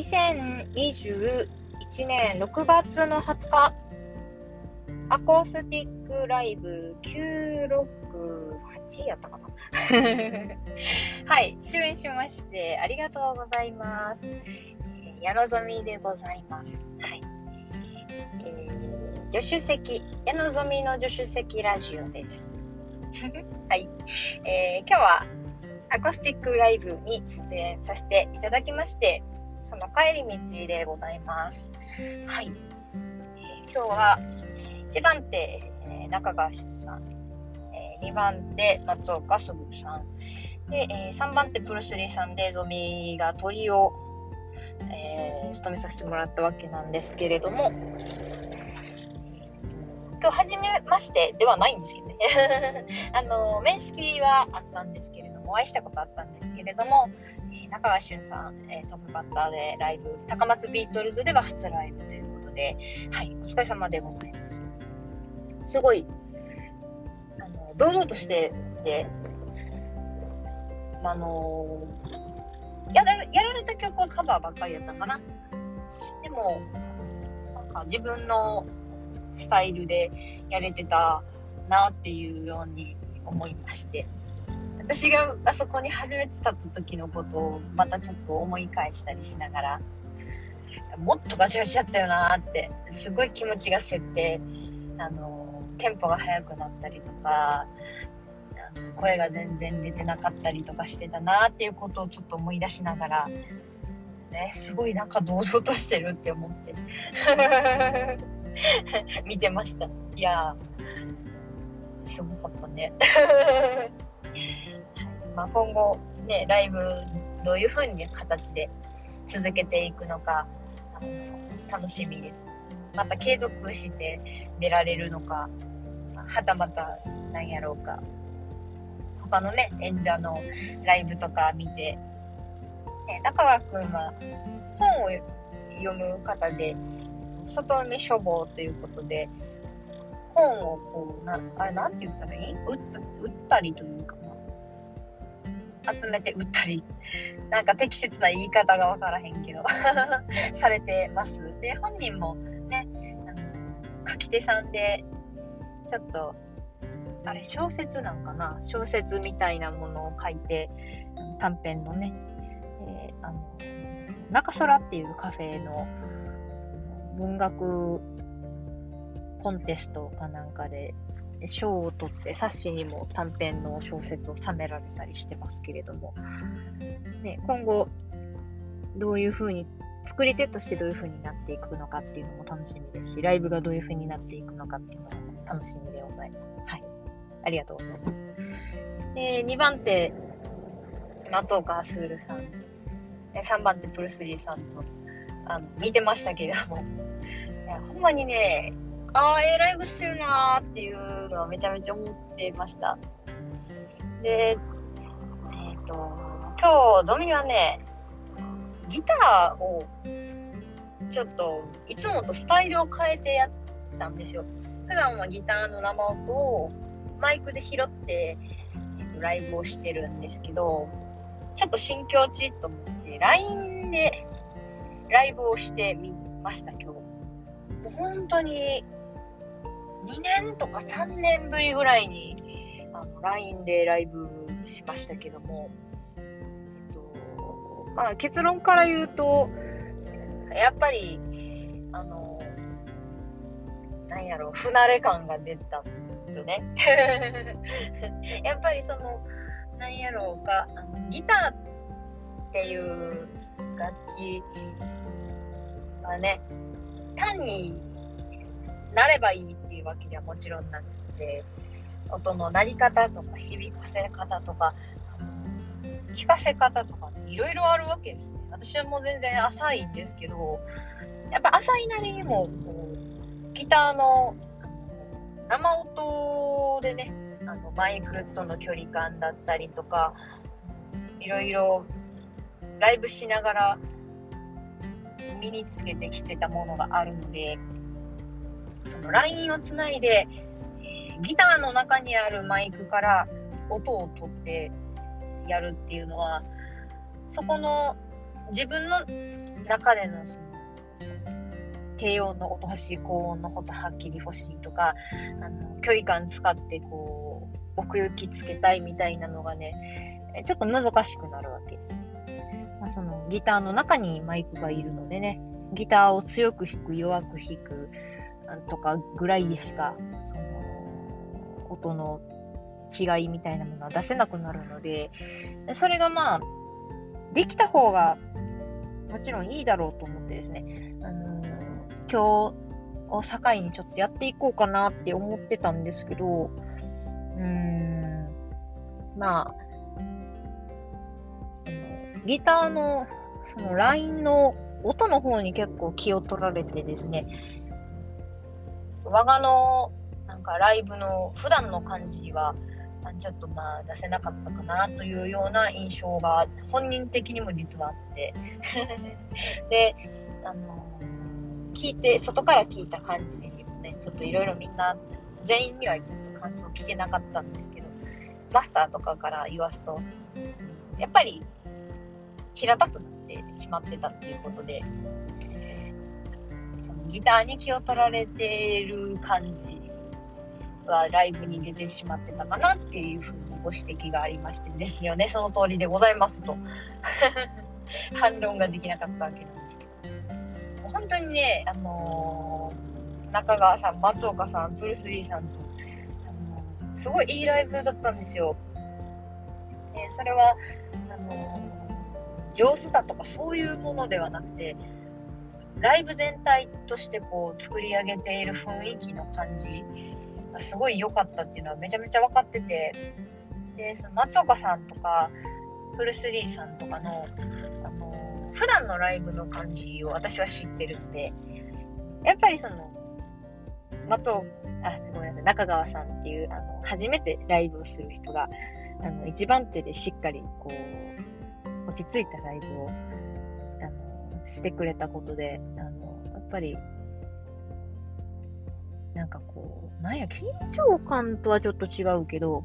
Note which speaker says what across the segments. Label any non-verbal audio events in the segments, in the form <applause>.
Speaker 1: 2021年6月の20日、アコースティックライブ968やったかな <laughs> はい、終演しまして、ありがとうございます。えー、矢野みでございます。はい。えー、助手席、矢野みの助手席ラジオです。<laughs> はい。えー、今日はアコースティックライブに出演させていただきまして、その帰り道でございます。はい。えー、今日は1番手、えー、中川さん、えー、2番手松岡すぐさん、で、えー、3番手プルスリーさんでゾミが鳥を、えー、務めさせてもらったわけなんですけれども、今日初めましてではないんですけどね。<laughs> あの、面識はあったんですけれども、お会いしたことあったんですけれども、中川俊さん、えー、トップバッターでライブ、高松ビートルズでは初ライブということで、はい、お疲れ様でございます。すごい、あの、堂々としてて、あのやらやられた曲はカバーばっかりだったかな。でも、なんか自分のスタイルでやれてたなっていうように思いまして。私があそこに初めて立った時のことをまたちょっと思い返したりしながら、もっとガチガチだったよなって、すごい気持ちが設定、あの、テンポが速くなったりとか、声が全然出てなかったりとかしてたなっていうことをちょっと思い出しながら、ね、すごいなんか堂々としてるって思って <laughs> 見てました。いや、すごかったね。<laughs> まあ今後、ね、ライブどういう風に形で続けていくのか、あの楽しみです。また継続して出られるのか、はたまた何やろうか他のね、演者のライブとか見て、ね、中川くんは本を読む方で、外見書房ということで、本をこう、な、あれなんて言ったらいい？売った売ったりというか。集めて売ったり。なんか適切な言い方がわからへんけど <laughs> されてます。で、本人もね、あの書き手さんで、ちょっとあれ小説なんかな？小説みたいなものを書いて、短編のね、えー、あの、中空っていうカフェの文学コンテストかなんかで賞を取って冊子にも短編の小説を収められたりしてますけれども、ね、今後どういうふうに作り手としてどういうふうになっていくのかっていうのも楽しみですしライブがどういうふうになっていくのかっていうのも楽しみでございます。はいありがとうございます。で、2番手、松岡スールさん。3番手、プルスリーさんと、あの、見てましたけれども、いやほんまにね、ああ、ええライブしてるなーっていうのはめちゃめちゃ思ってました。で、えっ、ー、と、今日、ドミはね、ギターを、ちょっと、いつもとスタイルを変えてやったんですよ。普段はギターの生音をマイクで拾って、えっと、ライブをしてるんですけど、ちょっと新境地と思って、LINE でライブをしてみました、今日。もう本当に、2年とか3年ぶりぐらいに、あの、LINE でライブしましたけども、えっと、まあ結論から言うと、やっぱり、あの、なんやろう、不慣れ感が出たよね。<laughs> やっぱりその、なんやろうか、あのギターっていう楽器はね、単になればいいっいうわけではもちろんなくて、音の鳴り方とか響かせ方とか、聞かせ方とかいろいろあるわけですね。私はもう全然浅いんですけど、やっぱ浅いなりにも、こう、ギターの生音でね、あのマイクとの距離感だったりとか、いろいろライブしながら身につけてきてたものがあるので、そのラインをつないで、えー、ギターの中にあるマイクから音を取ってやるっていうのは、そこの自分の中でのその低音の音欲しい高音の音はっきり欲しいとかあの距離感使ってこう奥行きつけたいみたいなのがねちょっと難しくなるわけです。まあ、そのギターの中にマイクがいるのでねギターを強く弾く弱く弾くとかぐらいでしかその音の違いみたいなものは出せなくなるのでそれがまあできた方がもちろんいいだろうと思ってですね、あの、今日を境にちょっとやっていこうかなって思ってたんですけど、うーん、まあ、そのギターのそのラインの音の方に結構気を取られてですね、我がのなんかライブの普段の感じは、ちょっとまあ出せなかったかなというような印象が本人的にも実はあって。<laughs> で、あの聞いて、外から聞いた感じもね、ちょっといろいろみんな、全員にはちょっと感想聞けなかったんですけど、マスターとかから言わすと、やっぱり平たくなってしまってたっていうことで、そのギターに気を取られている感じはライブに出てしまってたかなっていうふうにご指摘がありましてですよね、その通りでございますと <laughs> 反論ができなかったわけなんですけど。本当にね、あのー、中川さん、松岡さん、プルスリーさんと、あのー、すごいいいライブだったんですよ。でそれは、あのー、上手だとかそういうものではなくて、ライブ全体としてこう作り上げている雰囲気の感じがすごい良かったっていうのはめちゃめちゃ分かってて、で、その松岡さんとか、フルスリーさんとかの、あの、普段のライブの感じを私は知ってるんで、やっぱりその、松岡、あ、ごめんなさい、中川さんっていう、あの、初めてライブをする人が、あの、一番手でしっかり、こう、落ち着いたライブを、してくれたことで、あの、やっぱり、なんかこう、なんや、緊張感とはちょっと違うけど、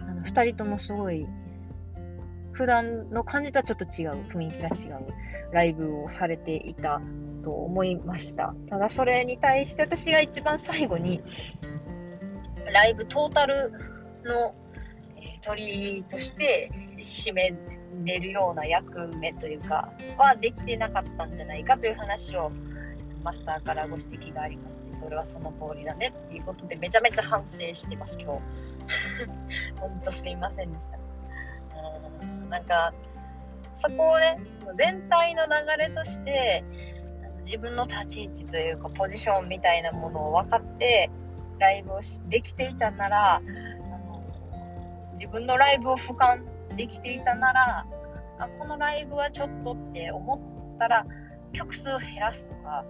Speaker 1: あの、二人ともすごい、普段の感じとはちょっと違う、雰囲気が違うライブをされていたと思いました。ただそれに対して私が一番最後に、ライブトータルの、えー、鳥として締めれるような役目というか、はできてなかったんじゃないかという話をマスターからご指摘がありまして、それはその通りだねっていうことで、めちゃめちゃ反省してます、今日。<laughs> ほんとすいませんでした。うん、なんか、そこをね、全体の流れとして、自分の立ち位置というか、ポジションみたいなものを分かって、ライブをできていたなら、あの自分のライブを俯瞰できていたなら、あこのライブはちょっとって思ったら、曲数を減らすとか、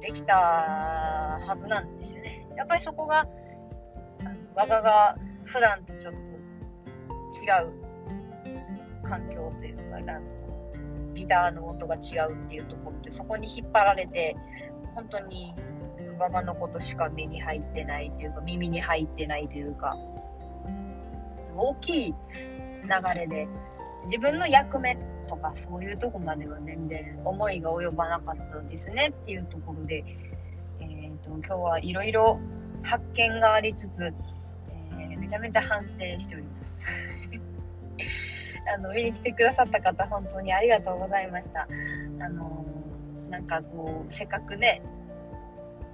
Speaker 1: できたはずなんですよね。やっぱりそこが、我がが普段とちょっと違う環境というか、ギターの音が違うっていうところで、そこに引っ張られて、本当に我がのことしか目に入ってないというか、耳に入ってないというか、大きい流れで、自分の役目とかそういうとこまでは全然思いが及ばなかったですねっていうところで、えーと、今日はいろいろ発見がありつつ、えー、めちゃめちゃ反省しております。<laughs> あの見に来てくださった方本当にありがとうございました。あのなんかこうせっかくね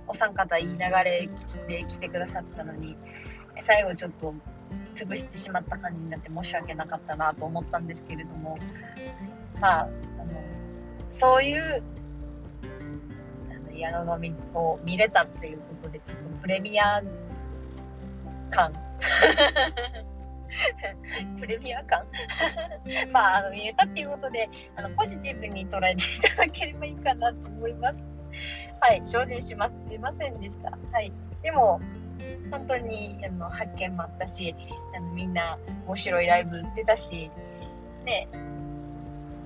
Speaker 1: お三方いい流れで来てくださったのに最後ちょっと潰してしまった感じになって申し訳なかったなと思ったんですけれども、まあ、あのそういう矢野みを見れたっていうことで、ちょっとプレミア感 <laughs> プレミア感？<laughs> まあ、あの、見えたっていうことで、あの、ポジティブに捉えていただければいいかなと思います。はい、精進します。すいませんでした。はい。でも、本当にあの発見もあったしあのみんな面白いライブ売ってたし、ね、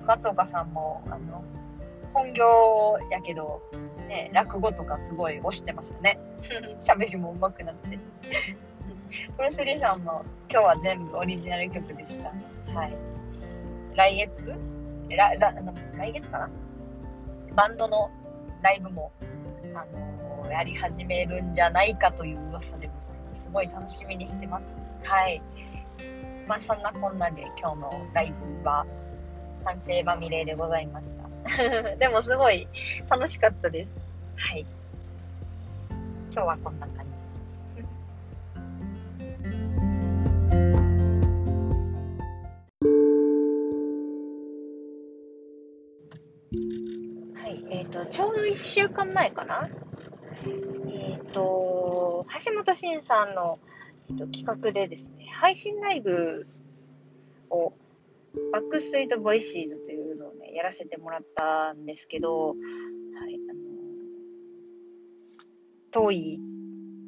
Speaker 1: 松岡さんもあの本業やけど、ね、落語とかすごい推してましたね。<laughs> 喋りも上手くなって。<laughs> プレスリーさんも今日は全部オリジナル曲でした。はい。来月？らら来月かな？バンドのライブも、あのやり始めるんじゃないかという噂でございます。すごい楽しみにしてます。はい。まあそんなこんなで今日のライブは反省まみれでございました。<laughs> でもすごい楽しかったです。はい。今日はこんな感じ。はい、えっ、ー、と、ちょうど1週間前かな？えっ、ー、と、橋本慎さんの、えーと、企画でですね、配信ライブを、バックストリートボイシーズというのをね、やらせてもらったんですけど、はい、あの、遠い、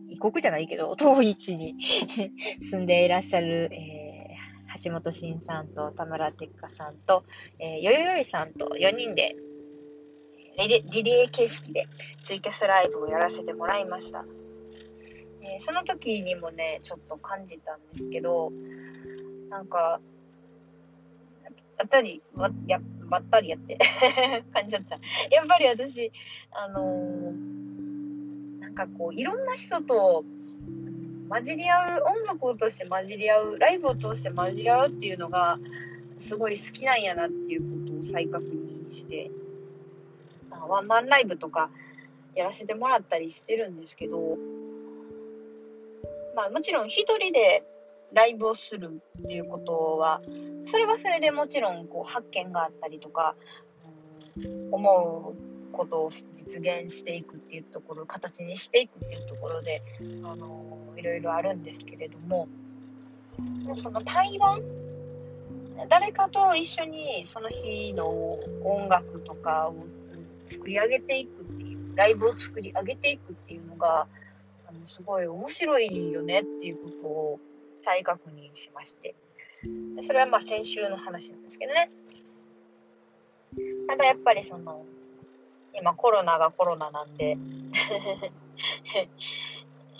Speaker 1: 異国じゃないけど、<laughs> 遠い地に <laughs> 住んでいらっしゃる、えー、橋本慎さんと田村哲香さんと、えー、よよよいさんと4人で、リレー形式でツイキャスライブをやらせてもらいました。えー、その時にもね、ちょっと感じたんですけど、なんか、ばったり、ばやばったりやって <laughs> 感じちゃった。やっぱり私、あのー、なんかこう、いろんな人と混じり合う、音楽を通して混じり合う、ライブを通して混じり合うっていうのが、すごい好きなんやなっていうことを再確認して、ワンマンライブとかやらせてもらったりしてるんですけど、まあもちろん一人でライブをするっていうことは、それはそれでもちろんこう発見があったりとか、思うことを実現していくっていうところ、形にしていくっていうところで、あのいろいろあるんですけれども、その対話誰かと一緒にその日の音楽とかを作り上げていくっていう、ライブを作り上げていくっていうのが、あの、すごい面白いよねっていうことを再確認しまして。それはまあ先週の話なんですけどね。ただやっぱりその、今コロナがコロナなんで <laughs>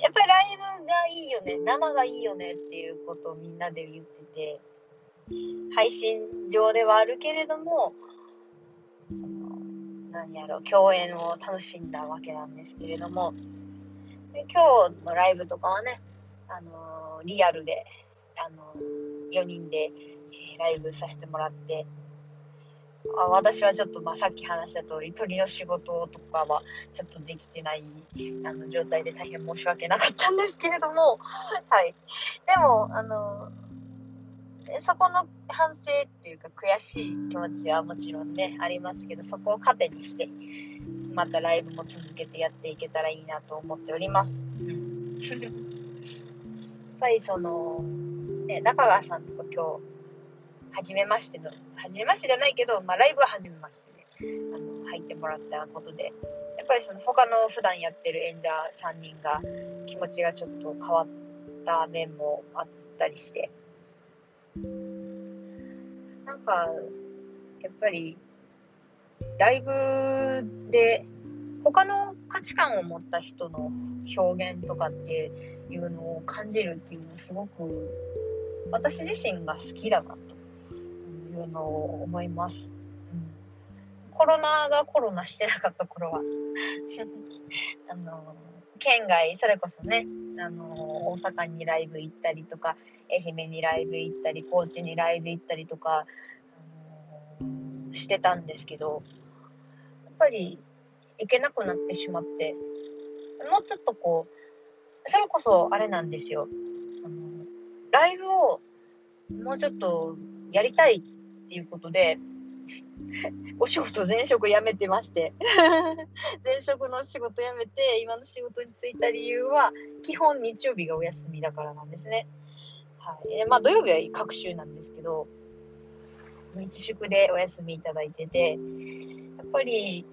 Speaker 1: やっぱりライブがいいよね、生がいいよねっていうことをみんなで言ってて、配信上ではあるけれども、何やろう、共演を楽しんだわけなんですけれども、で今日のライブとかはね、あのー、リアルで、あのー、4人で、えー、ライブさせてもらって、あ私はちょっと、まあ、さっき話した通り、鳥の仕事とかはちょっとできてないあの状態で大変申し訳なかったんですけれども、はい。でも、あのーそこの反省っていうか悔しい気持ちはもちろんね、ありますけど、そこを糧にして、またライブも続けてやっていけたらいいなと思っております。やっぱりその、ね、中川さんとか今日、初めましての、初めましてじゃないけど、まあライブは初めましてで、あの、入ってもらったことで、やっぱりその他の普段やってる演者3人が気持ちがちょっと変わった面もあったりして、なんか、やっぱり、ライブで、他の価値観を持った人の表現とかっていうのを感じるっていうのはすごく、私自身が好きだなというのを思います。うん、コロナがコロナしてなかった頃は <laughs> あの、県外、それこそね、あの、大阪にライブ行ったりとか、愛媛にライブ行ったり、高知にライブ行ったりとか、あのしてたんですけど、やっぱり行けなくなってしまって、もうちょっとこう、それこそあれなんですよ。あのライブをもうちょっとやりたいっていうことで、<laughs> お仕事前職辞めてまして <laughs> 前職の仕事辞めて今の仕事に就いた理由は基本日曜日がお休みだからなんですね。はいえ。まあ土曜日は各週なんですけど、日祝でお休みいただいてて、やっぱり、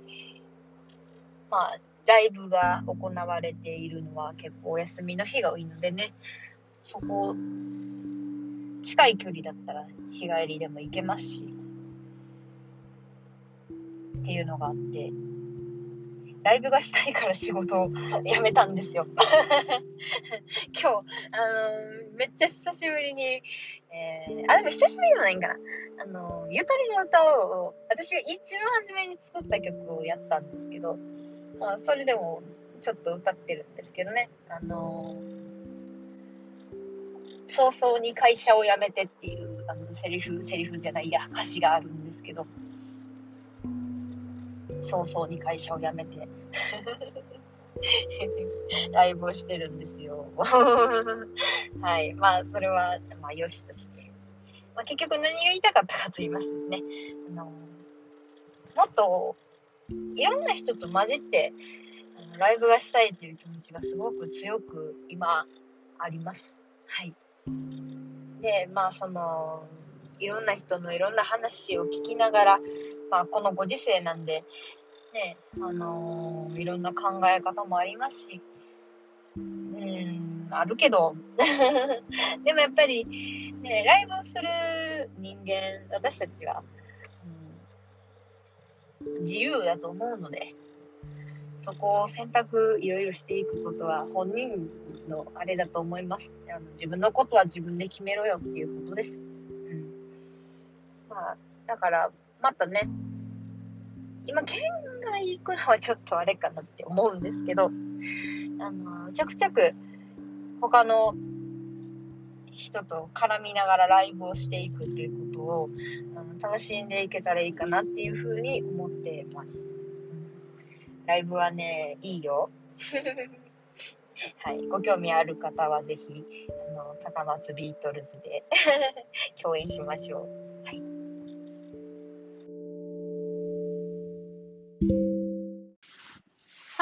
Speaker 1: まあ、ライブが行われているのは結構お休みの日が多いのでね、そこ、近い距離だったら日帰りでも行けますし、っていうのがあって、ライブがしたいから仕事を辞めたんですよ。<laughs> 今日、あの、めっちゃ久しぶりに、えー、あ、でも久しぶりでもないんかな。あの、ゆとりの歌を、私が一番初めに作った曲をやったんですけど、まあ、それでもちょっと歌ってるんですけどね。あの早々に会社を辞めてっていうあのセリフ、セリフじゃないや、歌詞があるんですけど、早々に会社を辞めて <laughs> ライブをしてるんですよ。<laughs> はい。まあ、それは、まあ、よしとして。まあ、結局何が言いたかったかと言いますとね、あの、もっと、いろんな人と混じって、あのライブがしたいっていう気持ちがすごく強く今あります。はい。で、まあ、その、いろんな人のいろんな話を聞きながら、まあ、このご時世なんで、ね、あのー、いろんな考え方もありますし、うん、あるけど、<laughs> でもやっぱり、ね、ライブをする人間、私たちは、うん、自由だと思うので、そこを選択いろいろしていくことは本人のあれだと思います。あの自分のことは自分で決めろよっていうことです。うん。まあ、だから、またね、今、県外行くのはちょっとあれかなって思うんですけど、あの、ちょくちょく他の人と絡みながらライブをしていくっていうことをあの楽しんでいけたらいいかなっていうふうに思ってます。ライブはね、いいよ。<laughs> はい、ご興味ある方はぜひ、あの、高松ビートルズで <laughs> 共演しましょう。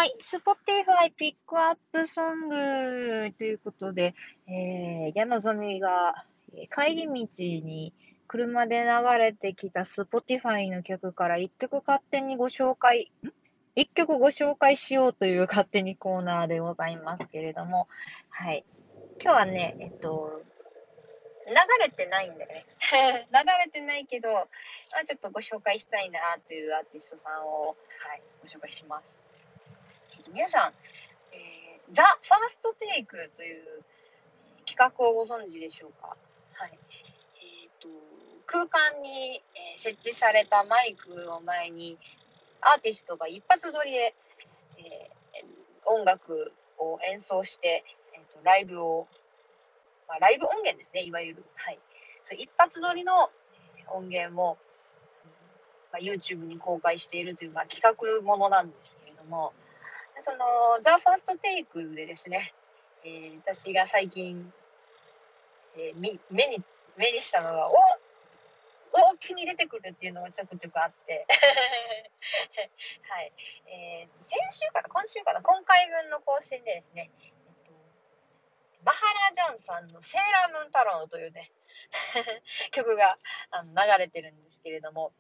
Speaker 1: はい。Spotify ピックアップソングということで、えー、矢野ぞみが帰り道に車で流れてきた Spotify の曲から一曲勝手にご紹介、一曲ご紹介しようという勝手にコーナーでございますけれども、はい。今日はね、えっと、流れてないんだよね。<laughs> 流れてないけど、まあ、ちょっとご紹介したいなというアーティストさんを、はい、ご紹介します。皆さん、えー、ザ・ファーストテイクという企画をご存知でしょうか？はい。えっ、ー、と、空間に、え設置されたマイクを前に、アーティストが一発撮りで、えー、音楽を演奏して、えーと、ライブを、まあ、ライブ音源ですね、いわゆる。はい。そ一発撮りの音源を、まあ、YouTube に公開しているという、まあ、企画ものなんですけれども、その、ザ・ファーストテイクでですね、えー、私が最近、えー、目に、目にしたのが、おお君出てくるっていうのがちょくちょくあって。<laughs> はい。えー、先週から、今週から、今回分の更新でですね、えっと、マハラジャンさんのセーラームーン太郎というね、<laughs> 曲があの流れてるんですけれども、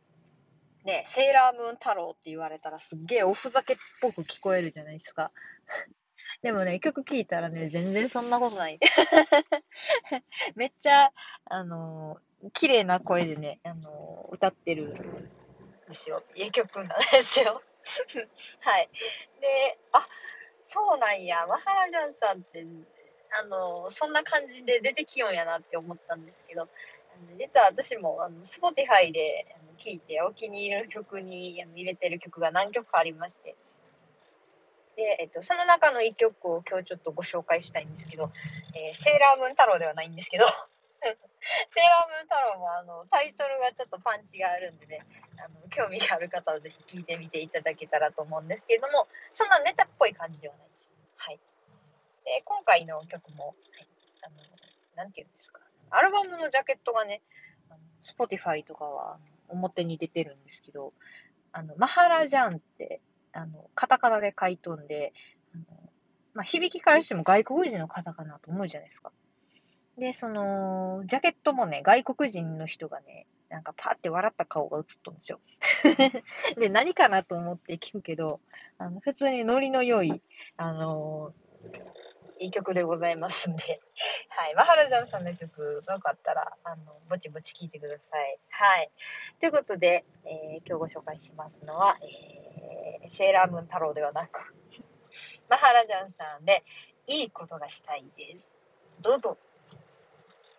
Speaker 1: ね、セーラームーン太郎って言われたらすっげえおふざけっぽく聞こえるじゃないですか。<laughs> でもね、曲聴いたらね、全然そんなことない。<laughs> めっちゃ、あのー、綺麗な声でね、あのー、歌ってるんですよ。いい曲なんですよ。<laughs> はい。で、あ、そうなんや、マハラジャンさんって、あの、そんな感じで出てきよんやなって思ったんですけど、実は私も、あの、Spotify で、聴いてお気に入りの曲に入れてる曲が何曲かありまして、で、えっと、その中の1曲を今日ちょっとご紹介したいんですけど、えー、セーラームーン太郎ではないんですけど、セーラームーン太郎もあのタイトルがちょっとパンチがあるんでね、あの興味がある方はぜひ聴いてみていただけたらと思うんですけれども、そんなネタっぽい感じではないです。はい。で、今回の曲も、はい、あの、なんていうんですか、アルバムのジャケットがね、Spotify とかは表に出てるんですけど、あの、マハラジャンって、あの、カタカナで書いとんで、あのまあ、響きからしても外国人の方かなと思うじゃないですか。で、その、ジャケットもね、外国人の人がね、なんかパーって笑った顔が映っとんですよ。<laughs> で、何かなと思って聞くけど、あの普通にノリの良い、あのいい曲でございますんで、<laughs> はい。マハラジャンさんの曲、よかったら、あの、ぼちぼち聴いてください。はい。ということで、えー、今日ご紹介しますのは、えー、セーラームーン太郎ではなく、<laughs> マハラジャンさんで、いいことがしたいです。どうぞ。